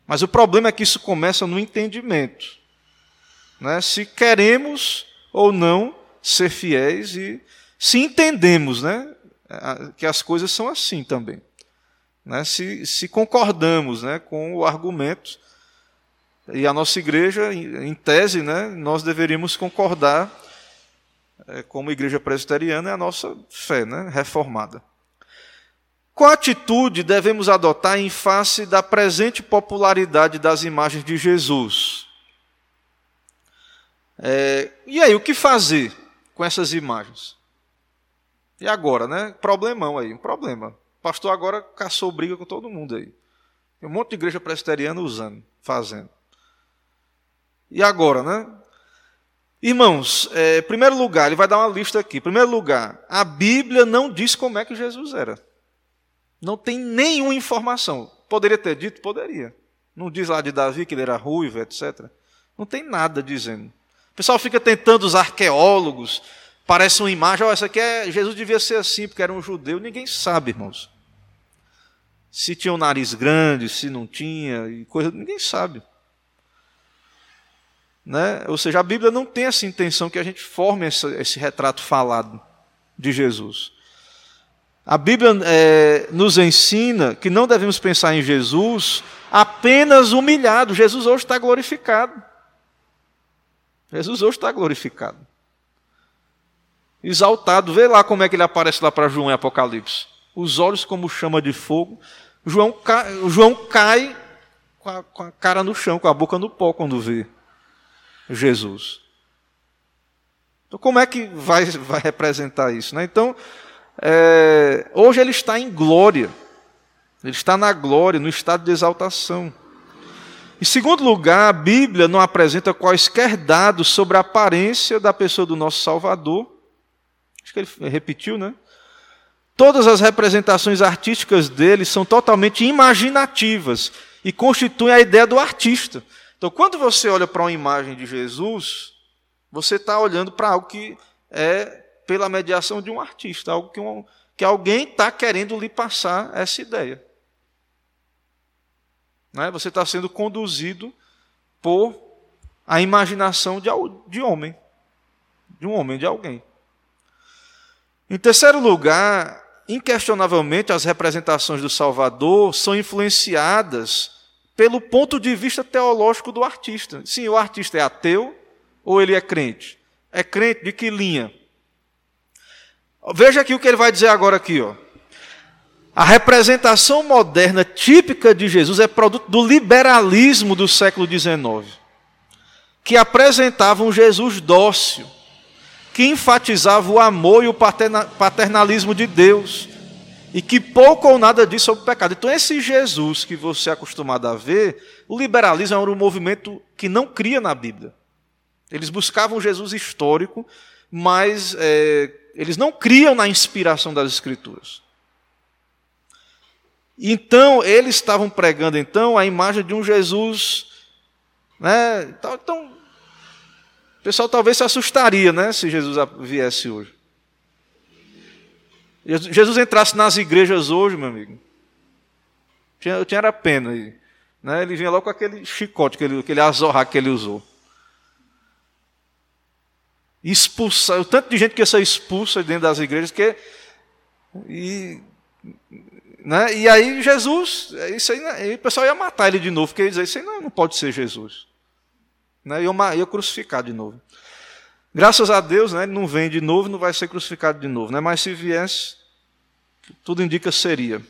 Mas o problema é que isso começa no entendimento. Né? Se queremos ou não ser fiéis e se entendemos né? que as coisas são assim também. Né? Se, se concordamos né? com o argumento e a nossa igreja, em tese, né, nós deveríamos concordar, é, como igreja presbiteriana, é a nossa fé né, reformada. Qual atitude devemos adotar em face da presente popularidade das imagens de Jesus? É, e aí, o que fazer com essas imagens? E agora, né? Problemão aí, um problema. O pastor agora caçou briga com todo mundo aí. Tem um monte de igreja presbiteriana usando, fazendo. E agora, né? Irmãos, é, primeiro lugar, ele vai dar uma lista aqui. Primeiro lugar, a Bíblia não diz como é que Jesus era. Não tem nenhuma informação. Poderia ter dito? Poderia. Não diz lá de Davi que ele era ruivo, etc. Não tem nada dizendo. O pessoal fica tentando, os arqueólogos, parece uma imagem, oh, essa aqui é, Jesus devia ser assim, porque era um judeu. Ninguém sabe, irmãos. Se tinha um nariz grande, se não tinha, e coisa, ninguém sabe. Né? Ou seja, a Bíblia não tem essa intenção que a gente forme esse, esse retrato falado de Jesus. A Bíblia é, nos ensina que não devemos pensar em Jesus apenas humilhado. Jesus hoje está glorificado. Jesus hoje está glorificado. Exaltado. Vê lá como é que ele aparece lá para João em Apocalipse. Os olhos como chama de fogo. João, João cai com a, com a cara no chão, com a boca no pó quando vê. Jesus. Então, como é que vai, vai representar isso? Né? Então, é, hoje ele está em glória, ele está na glória, no estado de exaltação. Em segundo lugar, a Bíblia não apresenta quaisquer dados sobre a aparência da pessoa do nosso Salvador. Acho que ele repetiu, né? Todas as representações artísticas dele são totalmente imaginativas e constituem a ideia do artista. Então, quando você olha para uma imagem de Jesus, você está olhando para algo que é pela mediação de um artista, algo que, um, que alguém está querendo lhe passar essa ideia. Né? Você está sendo conduzido por a imaginação de, de homem, de um homem, de alguém. Em terceiro lugar, inquestionavelmente, as representações do Salvador são influenciadas pelo ponto de vista teológico do artista. Sim, o artista é ateu ou ele é crente? É crente de que linha? Veja aqui o que ele vai dizer agora aqui, ó. A representação moderna típica de Jesus é produto do liberalismo do século XIX, que apresentava um Jesus dócil, que enfatizava o amor e o paternalismo de Deus, e que pouco ou nada diz sobre o pecado. Então, esse Jesus que você é acostumado a ver, o liberalismo era um movimento que não cria na Bíblia. Eles buscavam Jesus histórico, mas é, eles não criam na inspiração das Escrituras. Então, eles estavam pregando então a imagem de um Jesus. Né? Então, o pessoal talvez se assustaria né, se Jesus viesse hoje. Jesus entrasse nas igrejas hoje, meu amigo, eu tinha era pena. Né? Ele vinha logo com aquele chicote, aquele, aquele azorra que ele usou. Expulsar, o tanto de gente que ia ser expulsa dentro das igrejas, que. E, né? e aí Jesus, isso aí, aí, o pessoal ia matar ele de novo, porque dizia, isso aí não, não pode ser Jesus. Né? Ia, ia crucificar de novo. Graças a Deus, né, ele não vem de novo, não vai ser crucificado de novo. Né? Mas se viesse, tudo indica seria.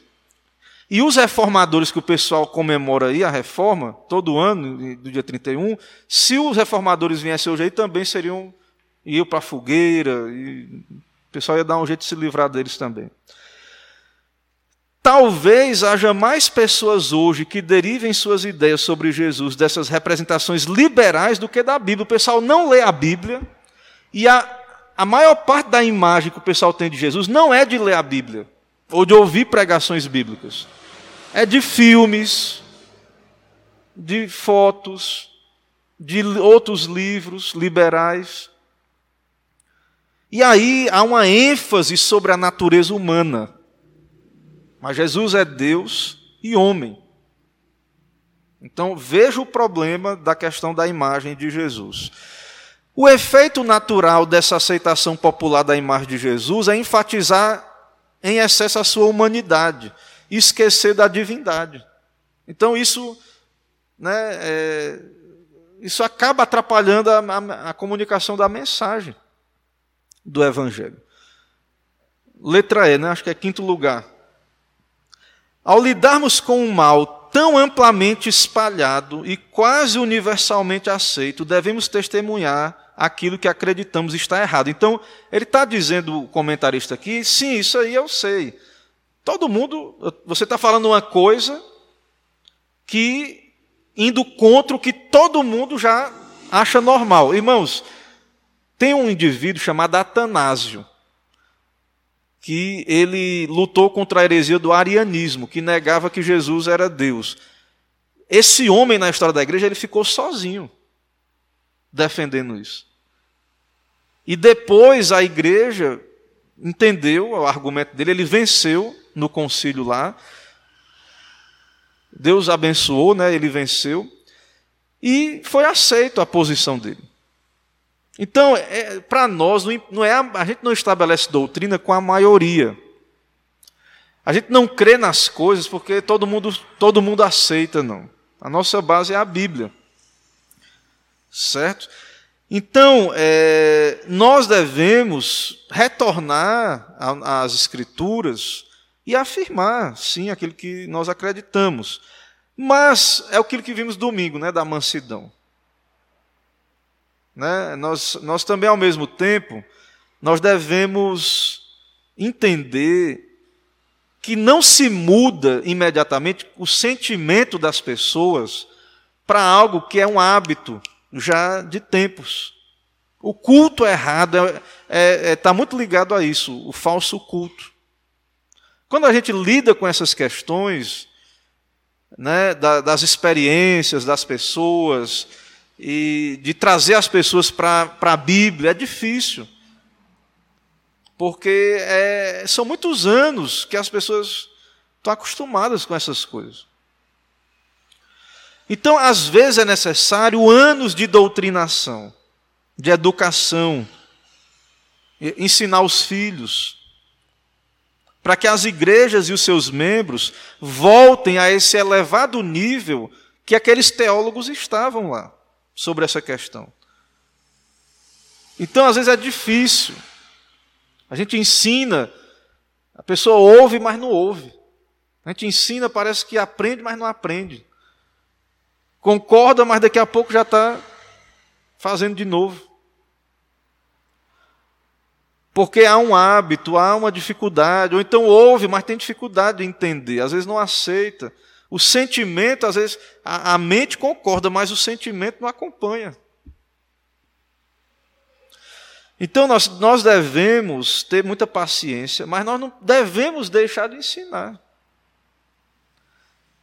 E os reformadores que o pessoal comemora aí, a reforma, todo ano, do dia 31, se os reformadores viessem hoje aí, também seriam, iam para a fogueira, e o pessoal ia dar um jeito de se livrar deles também. Talvez haja mais pessoas hoje que derivem suas ideias sobre Jesus dessas representações liberais do que da Bíblia. O pessoal não lê a Bíblia, e a, a maior parte da imagem que o pessoal tem de Jesus não é de ler a Bíblia ou de ouvir pregações bíblicas. É de filmes, de fotos, de outros livros liberais. E aí há uma ênfase sobre a natureza humana. Mas Jesus é Deus e homem. Então veja o problema da questão da imagem de Jesus. O efeito natural dessa aceitação popular da imagem de Jesus é enfatizar em excesso a sua humanidade, esquecer da divindade. Então isso, né, é, isso acaba atrapalhando a, a, a comunicação da mensagem do Evangelho. Letra E, né, acho que é quinto lugar. Ao lidarmos com o mal tão amplamente espalhado e quase universalmente aceito, devemos testemunhar aquilo que acreditamos está errado. Então, ele está dizendo, o comentarista aqui, sim, isso aí eu sei. Todo mundo, você está falando uma coisa que indo contra o que todo mundo já acha normal. Irmãos, Tem um indivíduo chamado Atanásio, que ele lutou contra a heresia do arianismo, que negava que Jesus era Deus. Esse homem na história da igreja, ele ficou sozinho defendendo isso. E depois a igreja entendeu o argumento dele, ele venceu no concílio lá. Deus abençoou, né? Ele venceu e foi aceito a posição dele. Então, é, para nós, não é, a gente não estabelece doutrina com a maioria. A gente não crê nas coisas porque todo mundo, todo mundo aceita, não. A nossa base é a Bíblia. Certo? Então, é, nós devemos retornar às Escrituras e afirmar, sim, aquilo que nós acreditamos. Mas é aquilo que vimos domingo, né, da mansidão. Né? Nós, nós também, ao mesmo tempo, nós devemos entender que não se muda imediatamente o sentimento das pessoas para algo que é um hábito já de tempos. O culto errado está é, é, é, tá muito ligado a isso, o falso culto. Quando a gente lida com essas questões, né, das experiências das pessoas, e de trazer as pessoas para a Bíblia é difícil. Porque é, são muitos anos que as pessoas estão acostumadas com essas coisas. Então, às vezes é necessário anos de doutrinação, de educação, ensinar os filhos, para que as igrejas e os seus membros voltem a esse elevado nível que aqueles teólogos estavam lá sobre essa questão. Então, às vezes é difícil. A gente ensina, a pessoa ouve, mas não ouve. A gente ensina, parece que aprende, mas não aprende. Concorda, mas daqui a pouco já está fazendo de novo. Porque há um hábito, há uma dificuldade, ou então ouve, mas tem dificuldade de entender, às vezes não aceita. O sentimento, às vezes, a, a mente concorda, mas o sentimento não acompanha. Então nós, nós devemos ter muita paciência, mas nós não devemos deixar de ensinar.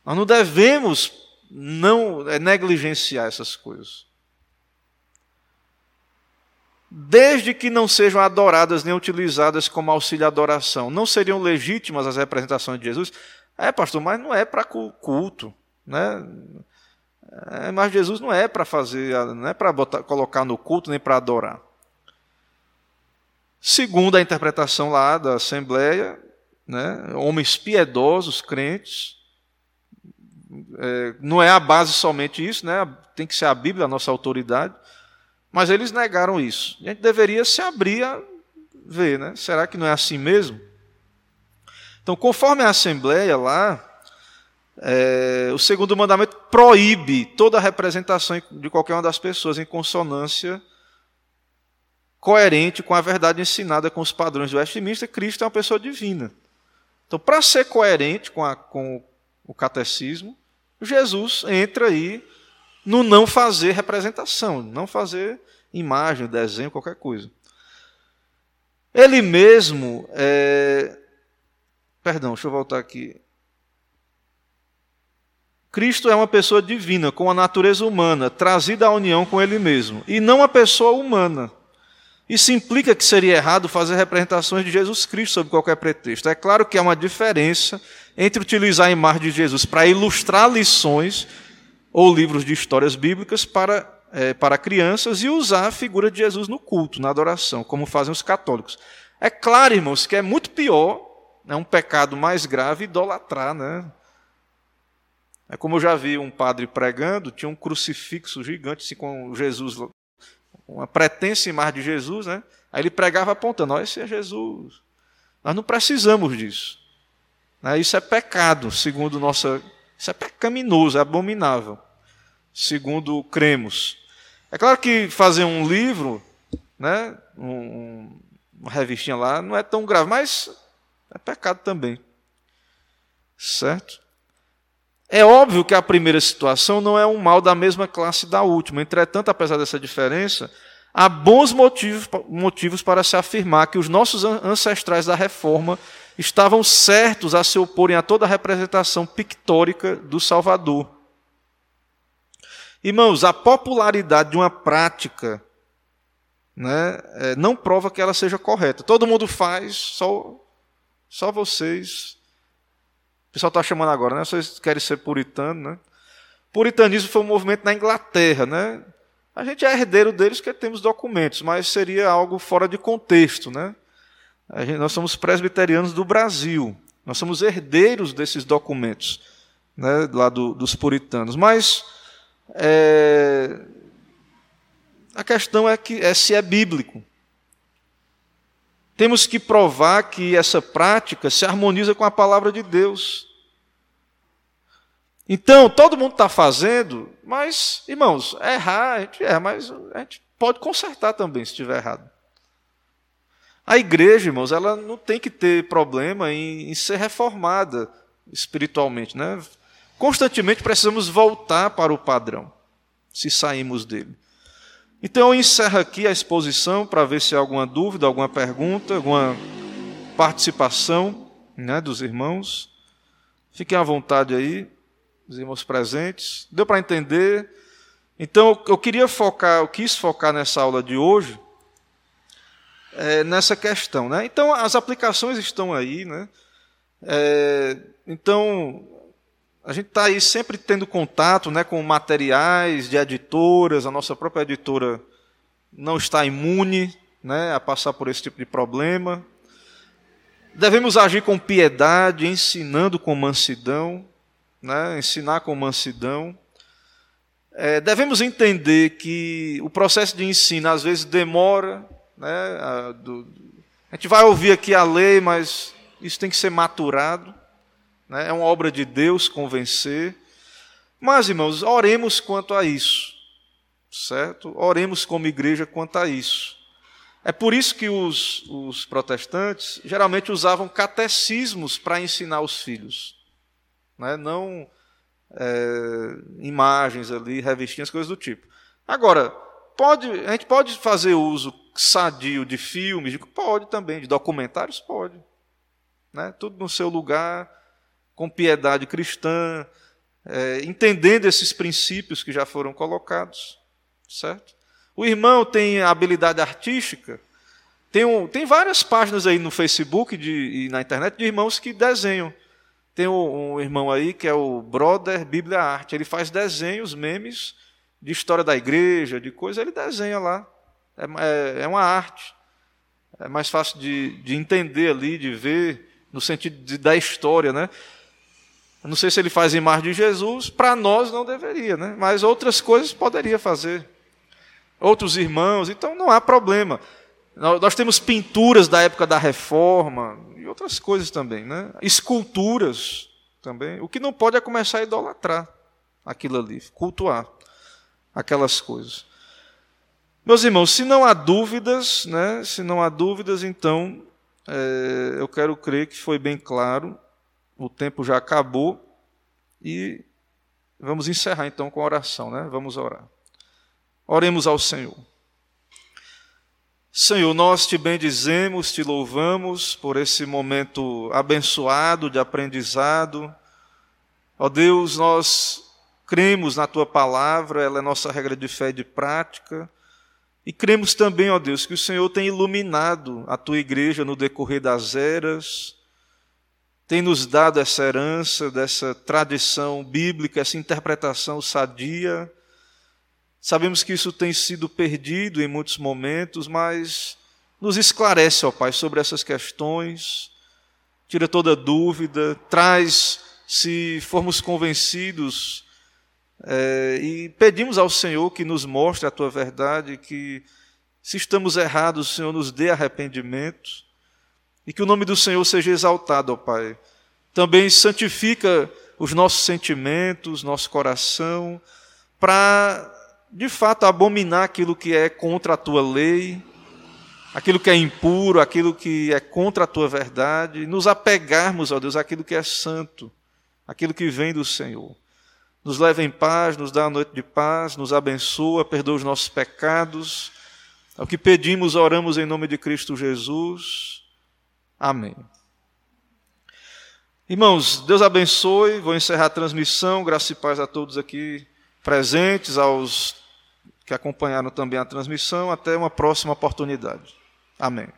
Nós não devemos não é, negligenciar essas coisas. Desde que não sejam adoradas nem utilizadas como auxílio à adoração, não seriam legítimas as representações de Jesus, é, pastor, mas não é para culto, né? É, mas Jesus não é para fazer, não é para colocar no culto nem para adorar. Segundo a interpretação lá da Assembleia, né, homens piedosos, crentes, é, não é a base somente isso, né, tem que ser a Bíblia a nossa autoridade, mas eles negaram isso. A gente deveria se abrir a ver, né? Será que não é assim mesmo? Então, conforme a Assembleia lá, é, o segundo mandamento proíbe toda a representação de qualquer uma das pessoas em consonância coerente com a verdade ensinada com os padrões do Westminster. Cristo é uma pessoa divina. Então, para ser coerente com, a, com o catecismo, Jesus entra aí no não fazer representação, não fazer imagem, desenho, qualquer coisa. Ele mesmo é, Perdão, deixa eu voltar aqui. Cristo é uma pessoa divina, com a natureza humana, trazida à união com Ele mesmo, e não uma pessoa humana. Isso implica que seria errado fazer representações de Jesus Cristo sob qualquer pretexto. É claro que há uma diferença entre utilizar a imagem de Jesus para ilustrar lições ou livros de histórias bíblicas para, é, para crianças e usar a figura de Jesus no culto, na adoração, como fazem os católicos. É claro, irmãos, que é muito pior é um pecado mais grave idolatrar, né? É como eu já vi um padre pregando, tinha um crucifixo gigante assim, com Jesus, uma pretensa imagem de Jesus, né? Aí ele pregava apontando, olha, esse é Jesus. Nós não precisamos disso. Né? Isso é pecado, segundo nossa. Isso é pecaminoso, é abominável, segundo cremos. É claro que fazer um livro, né, um, uma revistinha lá, não é tão grave, mas é pecado também. Certo? É óbvio que a primeira situação não é um mal da mesma classe da última. Entretanto, apesar dessa diferença, há bons motivos, motivos para se afirmar que os nossos ancestrais da reforma estavam certos a se oporem a toda a representação pictórica do Salvador. Irmãos, a popularidade de uma prática né, é, não prova que ela seja correta. Todo mundo faz, só, só vocês. O pessoal está chamando agora, né? Vocês querem ser puritano, né? Puritanismo foi um movimento na Inglaterra, né? A gente é herdeiro deles porque temos documentos, mas seria algo fora de contexto, né? Gente, nós somos presbiterianos do Brasil, nós somos herdeiros desses documentos, né, lá do, dos puritanos. Mas é, a questão é, que, é se é bíblico. Temos que provar que essa prática se harmoniza com a palavra de Deus. Então, todo mundo está fazendo, mas, irmãos, errar, a gente erra, mas a gente pode consertar também se estiver errado. A igreja, irmãos, ela não tem que ter problema em, em ser reformada espiritualmente. Né? Constantemente precisamos voltar para o padrão, se saímos dele. Então eu encerro aqui a exposição para ver se há alguma dúvida, alguma pergunta, alguma participação né, dos irmãos. Fiquem à vontade aí os irmãos presentes. Deu para entender? Então, eu queria focar, eu quis focar nessa aula de hoje é, nessa questão, né? Então, as aplicações estão aí, né? É, então, a gente está aí sempre tendo contato, né, com materiais de editoras. A nossa própria editora não está imune, né, a passar por esse tipo de problema. Devemos agir com piedade, ensinando com mansidão né, ensinar com mansidão. É, devemos entender que o processo de ensino às vezes demora. Né, a, do, a gente vai ouvir aqui a lei, mas isso tem que ser maturado. Né, é uma obra de Deus convencer. Mas, irmãos, oremos quanto a isso. Certo? Oremos como igreja quanto a isso. É por isso que os, os protestantes geralmente usavam catecismos para ensinar os filhos né? não é, imagens ali, revistinhas, coisas do tipo. Agora, pode, a gente pode fazer uso sadio de filmes? Pode também, de documentários? Pode. Né? Tudo no seu lugar, com piedade cristã, é, entendendo esses princípios que já foram colocados. Certo? O irmão tem habilidade artística, tem, um, tem várias páginas aí no Facebook de, e na internet de irmãos que desenham. Tem um, um irmão aí que é o Brother Bíblia Arte. Ele faz desenhos, memes de história da igreja, de coisa, ele desenha lá. É, é, é uma arte. É mais fácil de, de entender ali, de ver, no sentido de, da história, né? Não sei se ele faz imagem de Jesus, para nós não deveria, né? Mas outras coisas poderia fazer. Outros irmãos, então não há problema. Nós temos pinturas da época da reforma, outras coisas também, né? Esculturas também. O que não pode é começar a idolatrar aquilo ali, cultuar aquelas coisas. Meus irmãos, se não há dúvidas, né? Se não há dúvidas, então é, eu quero crer que foi bem claro. O tempo já acabou e vamos encerrar então com a oração, né? Vamos orar. Oremos ao Senhor. Senhor, nós te bendizemos, te louvamos por esse momento abençoado de aprendizado. Ó Deus, nós cremos na tua palavra, ela é nossa regra de fé e de prática. E cremos também, ó Deus, que o Senhor tem iluminado a tua igreja no decorrer das eras, tem nos dado essa herança dessa tradição bíblica, essa interpretação sadia. Sabemos que isso tem sido perdido em muitos momentos, mas nos esclarece, ó Pai, sobre essas questões, tira toda dúvida, traz, se formos convencidos, é, e pedimos ao Senhor que nos mostre a tua verdade, que se estamos errados, o Senhor nos dê arrependimento, e que o nome do Senhor seja exaltado, ó Pai. Também santifica os nossos sentimentos, nosso coração, para de fato, abominar aquilo que é contra a tua lei, aquilo que é impuro, aquilo que é contra a tua verdade, nos apegarmos, ó Deus, àquilo que é santo, aquilo que vem do Senhor. Nos leva em paz, nos dá a noite de paz, nos abençoa, perdoa os nossos pecados É o que pedimos, oramos em nome de Cristo Jesus. Amém. Irmãos, Deus abençoe. Vou encerrar a transmissão. Graça e paz a todos aqui presentes, aos que acompanharam também a transmissão. Até uma próxima oportunidade. Amém.